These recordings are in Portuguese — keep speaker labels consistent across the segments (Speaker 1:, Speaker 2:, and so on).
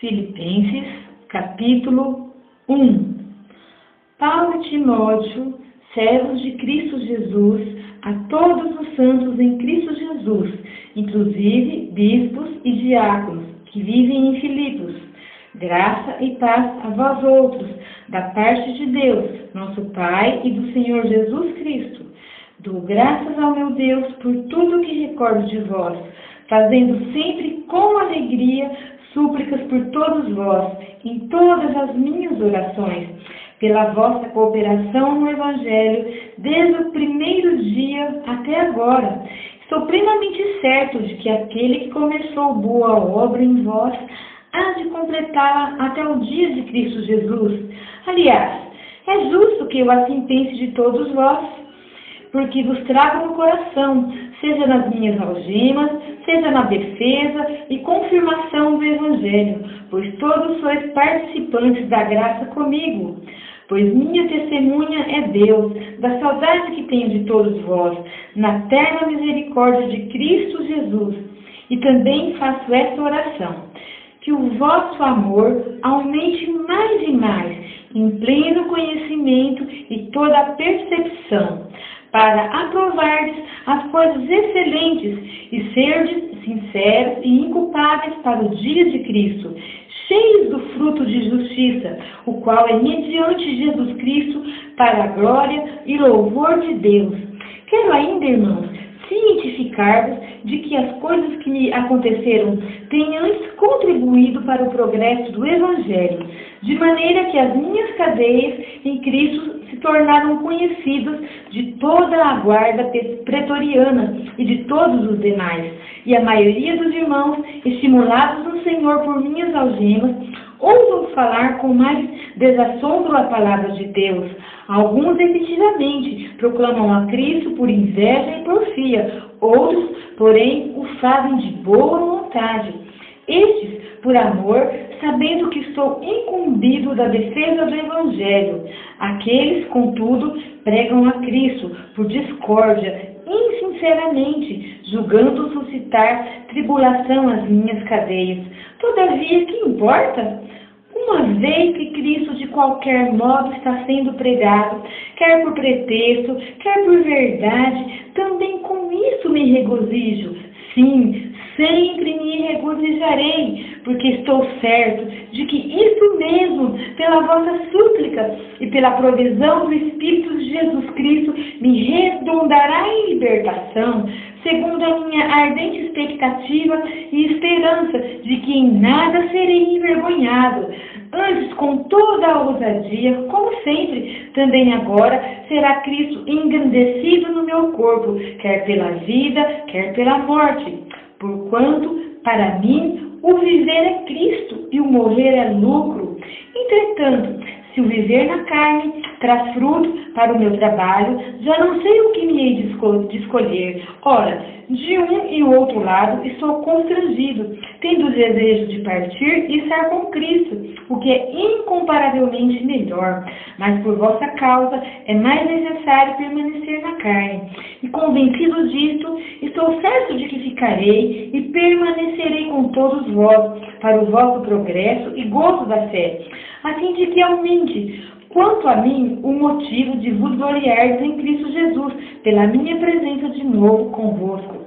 Speaker 1: Filipenses, capítulo 1 Paulo e Timóteo, servos de Cristo Jesus, a todos os santos em Cristo Jesus, inclusive bispos e diáconos, que vivem em Filipos. Graça e paz a vós outros, da parte de Deus, nosso Pai e do Senhor Jesus Cristo. Dou graças ao meu Deus por tudo que recordo de vós, fazendo sempre com alegria súplicas por todos vós, em todas as minhas orações, pela vossa cooperação no Evangelho, desde o primeiro dia até agora. Estou plenamente certo de que aquele que começou boa obra em vós há de completá-la até o dia de Cristo Jesus. Aliás, é justo que eu assim pense de todos vós, porque vos trago no coração, seja nas minhas algemas, seja na defesa e confirmação do Evangelho, pois todos sois participantes da graça comigo. Pois minha testemunha é Deus, da saudade que tenho de todos vós, na terna misericórdia de Cristo Jesus. E também faço esta oração, que o vosso amor aumente mais e mais, em pleno conhecimento e toda a percepção, para aprovardes as coisas excelentes e serdes sinceros e inculpáveis para o dia de Cristo, cheios do fruto de justiça, o qual é mediante Jesus Cristo para a glória e louvor de Deus. Quero ainda, irmãos, cientificar-vos de que as coisas que me aconteceram têm antes contribuído para o progresso do Evangelho, de maneira que as minhas cadeias em Cristo se tornaram conhecidas de toda a guarda pretoriana e de todos os demais. E a maioria dos irmãos, estimulados no Senhor por minhas algemas, ousam falar com mais desassombro a palavra de Deus. Alguns efetivamente proclamam a Cristo por inveja e porfia, outros, porém, o fazem de boa vontade. Estes, por amor, sabendo que estou incumbido da defesa do Evangelho. Aqueles, contudo, pregam a Cristo por discórdia, insinceramente, julgando suscitar tribulação às minhas cadeias. Todavia, que importa? Uma vez que Cristo de qualquer modo está sendo pregado, quer por pretexto, quer por verdade, também com isso me regozijo. Sim, sempre me regozijarei, porque estou certo de que isso mesmo, pela vossa súplica e pela provisão do Espírito de Jesus Cristo, me redondará em libertação, segundo a minha ardente expectativa e esperança de que em nada serei envergonhado. Antes, com toda a ousadia, como sempre, também agora, será Cristo engrandecido no meu corpo, quer pela vida, quer pela morte porquanto, para mim, o viver é Cristo e o morrer é lucro. Entretanto, se o viver na carne traz fruto para o meu trabalho, já não sei o que me hei de escolher. Ora, de um e outro lado estou constrangido, tendo o desejo de partir e estar com Cristo, o que é incomparavelmente melhor. Mas por vossa causa é mais necessário permanecer na carne. E convencido disto, estou certo de que ficarei e permanecerei com todos vós, para o vosso progresso e gozo da fé, a fim de que aumente Quanto a mim, o motivo de vos gloriardes em Cristo Jesus, pela minha presença de novo convosco.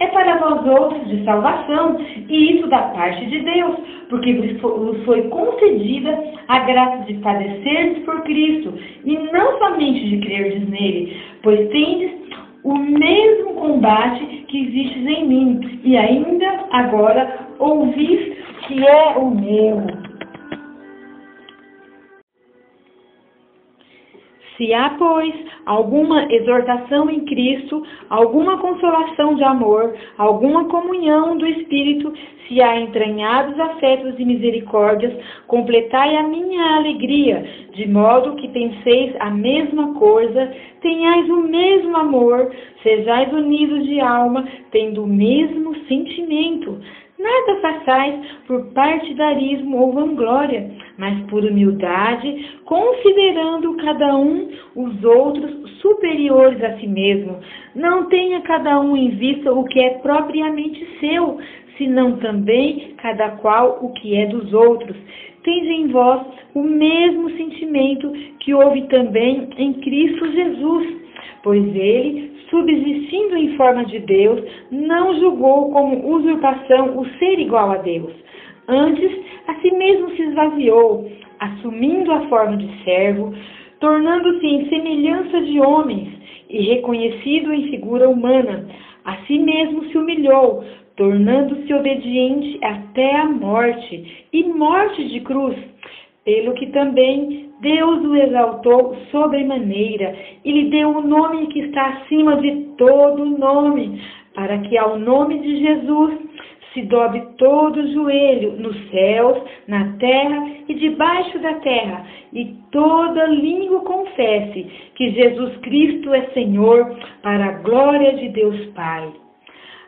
Speaker 1: é para vós outros de salvação, e isso da parte de Deus, porque vos foi concedida a graça de padecer por Cristo, e não somente de crerdes nele, pois tendes o mesmo combate que existe em mim, e ainda agora ouvis que é o meu. Se há, pois, alguma exortação em Cristo, alguma consolação de amor, alguma comunhão do Espírito, se há entranhados afetos e misericórdias, completai a minha alegria, de modo que penseis a mesma coisa, tenhais o mesmo amor, sejais unidos de alma, tendo o mesmo sentimento. Nada façais por partidarismo ou vanglória, mas por humildade, considerando cada um os outros superiores a si mesmo. Não tenha cada um em vista o que é propriamente seu, senão também cada qual o que é dos outros. Tende em vós o mesmo sentimento que houve também em Cristo Jesus, pois ele subsistindo em forma de Deus, não julgou como usurpação o ser igual a Deus. Antes, a si mesmo se esvaziou, assumindo a forma de servo, tornando-se em semelhança de homens e reconhecido em figura humana. A si mesmo se humilhou, tornando-se obediente até a morte e morte de cruz, pelo que também Deus o exaltou sobremaneira e lhe deu o um nome que está acima de todo nome, para que ao nome de Jesus se dobre todo o joelho nos céus, na terra e debaixo da terra, e toda língua confesse que Jesus Cristo é Senhor, para a glória de Deus Pai.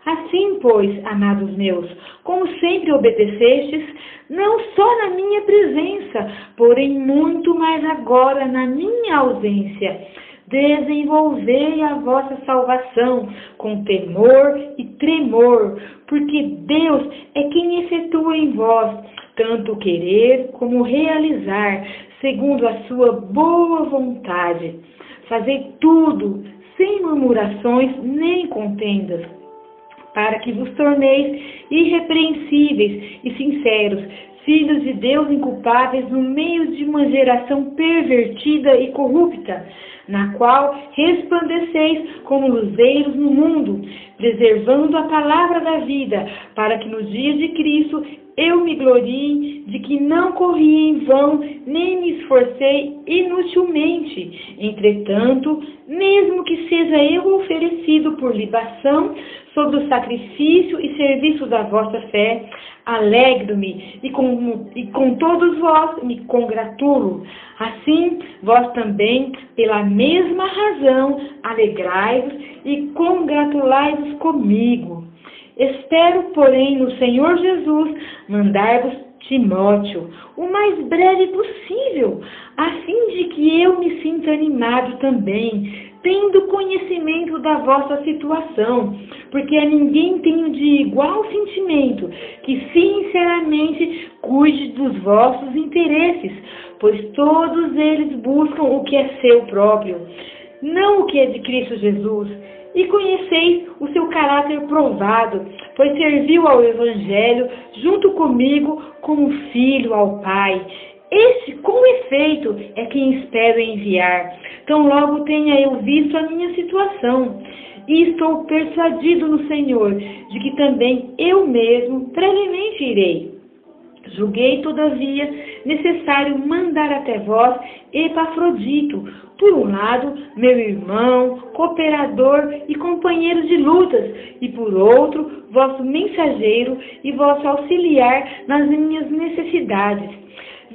Speaker 1: Assim, pois, amados meus, como sempre obedecestes, não só na minha presença, porém muito mais agora na minha ausência, desenvolvei a vossa salvação com temor e tremor, porque Deus é quem efetua em vós tanto querer como realizar, segundo a sua boa vontade. Fazei tudo sem murmurações nem contendas para que vos torneis irrepreensíveis e sinceros, filhos de Deus inculpáveis no meio de uma geração pervertida e corrupta, na qual resplandeceis como luzeiros no mundo, preservando a palavra da vida, para que no dia de Cristo eu me glorie de que não corri em vão, nem me esforcei inutilmente. Entretanto, mesmo que seja eu oferecido por libação, sobre o sacrifício e serviço da vossa fé, alegro-me e com, e com todos vós me congratulo. Assim, vós também, pela mesma razão, alegrai-vos e congratulai-vos comigo. Espero, porém, no Senhor Jesus mandar-vos Timóteo o mais breve possível, a fim de que eu me sinta animado também tendo conhecimento da vossa situação, porque a ninguém tenho de igual sentimento que sinceramente cuide dos vossos interesses, pois todos eles buscam o que é seu próprio, não o que é de Cristo Jesus. E conheceis o seu caráter provado, pois serviu ao Evangelho junto comigo como filho ao Pai. Este, com efeito, é quem espero enviar. Tão logo tenha eu visto a minha situação, e estou persuadido no Senhor de que também eu mesmo brevemente irei. Julguei, todavia, necessário mandar até vós Epafrodito, por um lado, meu irmão, cooperador e companheiro de lutas, e por outro, vosso mensageiro e vosso auxiliar nas minhas necessidades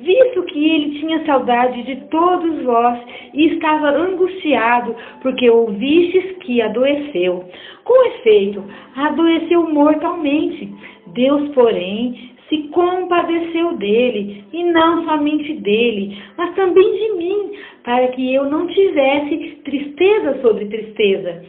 Speaker 1: visto que ele tinha saudade de todos vós e estava angustiado, porque ouvistes que adoeceu. Com efeito, adoeceu mortalmente. Deus, porém, se compadeceu dele, e não somente dele, mas também de mim, para que eu não tivesse tristeza sobre tristeza.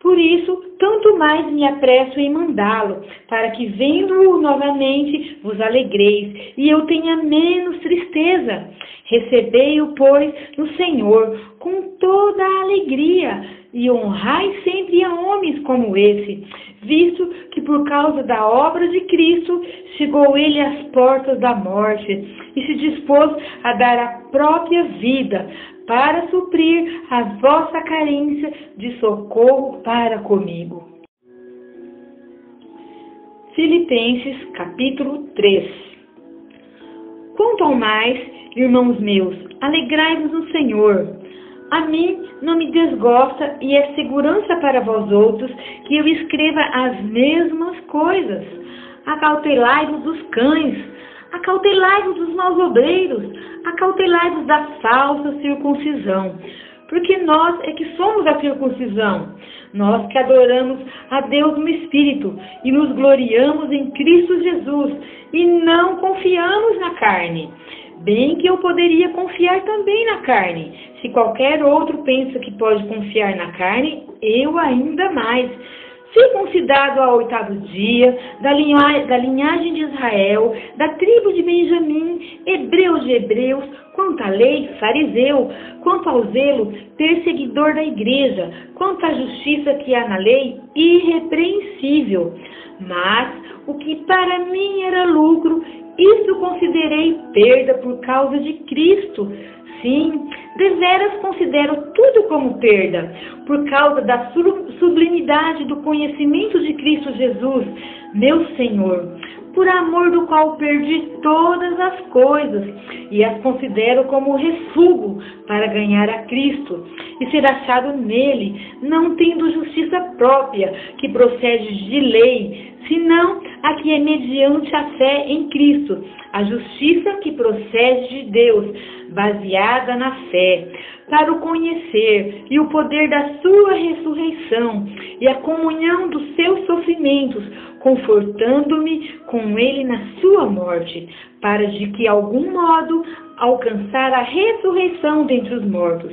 Speaker 1: Por isso, tanto mais me apresso em mandá-lo, para que, vendo-o novamente, vos alegreis, e eu tenha menos tristeza. Recebei-o, pois, no Senhor, com toda a alegria, e honrai sempre a homens como esse, visto que por causa da obra de Cristo chegou ele às portas da morte, e se dispôs a dar a própria vida, para suprir a vossa carência de socorro para comigo. Filipenses capítulo 3 Quanto ao mais, irmãos meus, alegrai-vos no Senhor. A mim não me desgosta e é segurança para vós outros que eu escreva as mesmas coisas. Acautelai-vos dos cães, acautelai-vos dos maus obreiros, acautelai-vos da falsa circuncisão. Porque nós é que somos a circuncisão, nós que adoramos a Deus no Espírito e nos gloriamos em Cristo Jesus e não confiamos na carne. Bem que eu poderia confiar também na carne. Se qualquer outro pensa que pode confiar na carne, eu ainda mais circuncidado ao oitavo dia, da, linha, da linhagem de Israel, da tribo de Benjamim, hebreu de hebreus, quanto à lei, fariseu, quanto ao zelo, perseguidor da igreja, quanto à justiça que há na lei, irrepreensível. Mas o que para mim era lucro, isso considerei perda por causa de Cristo. Sim, deveras considero tudo como perda, por causa da sublimidade do conhecimento de Cristo Jesus, meu Senhor, por amor do qual perdi todas as coisas e as considero como refúgio para ganhar a Cristo e ser achado nele, não tendo justiça própria que procede de lei, senão a que é mediante a fé em Cristo, a justiça que procede de Deus, baseada na fé, para o conhecer e o poder da sua ressurreição e a comunhão dos seus sofrimentos, confortando-me com ele na sua morte, para de que algum modo alcançar a ressurreição dentre os mortos.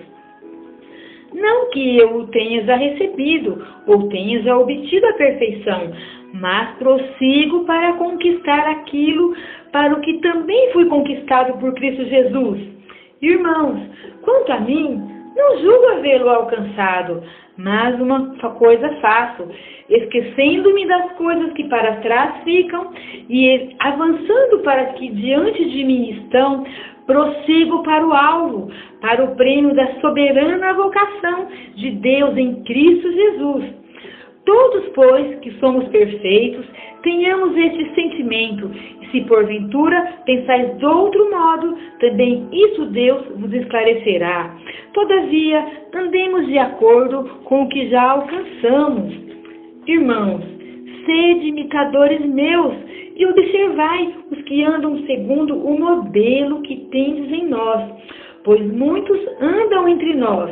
Speaker 1: Não que eu o tenha já recebido ou tenha já obtido a perfeição, mas prossigo para conquistar aquilo para o que também fui conquistado por Cristo Jesus. Irmãos, quanto a mim, não julgo havê-lo alcançado, mas uma coisa faço, esquecendo-me das coisas que para trás ficam e avançando para que diante de mim estão, prossigo para o alvo, para o prêmio da soberana vocação de Deus em Cristo Jesus. Todos, pois, que somos perfeitos, tenhamos este sentimento, e se porventura pensais de outro modo, também isso Deus vos esclarecerá. Todavia, andemos de acordo com o que já alcançamos. Irmãos, sede imitadores meus, e observai os que andam segundo o modelo que tendes em nós, pois muitos andam entre nós,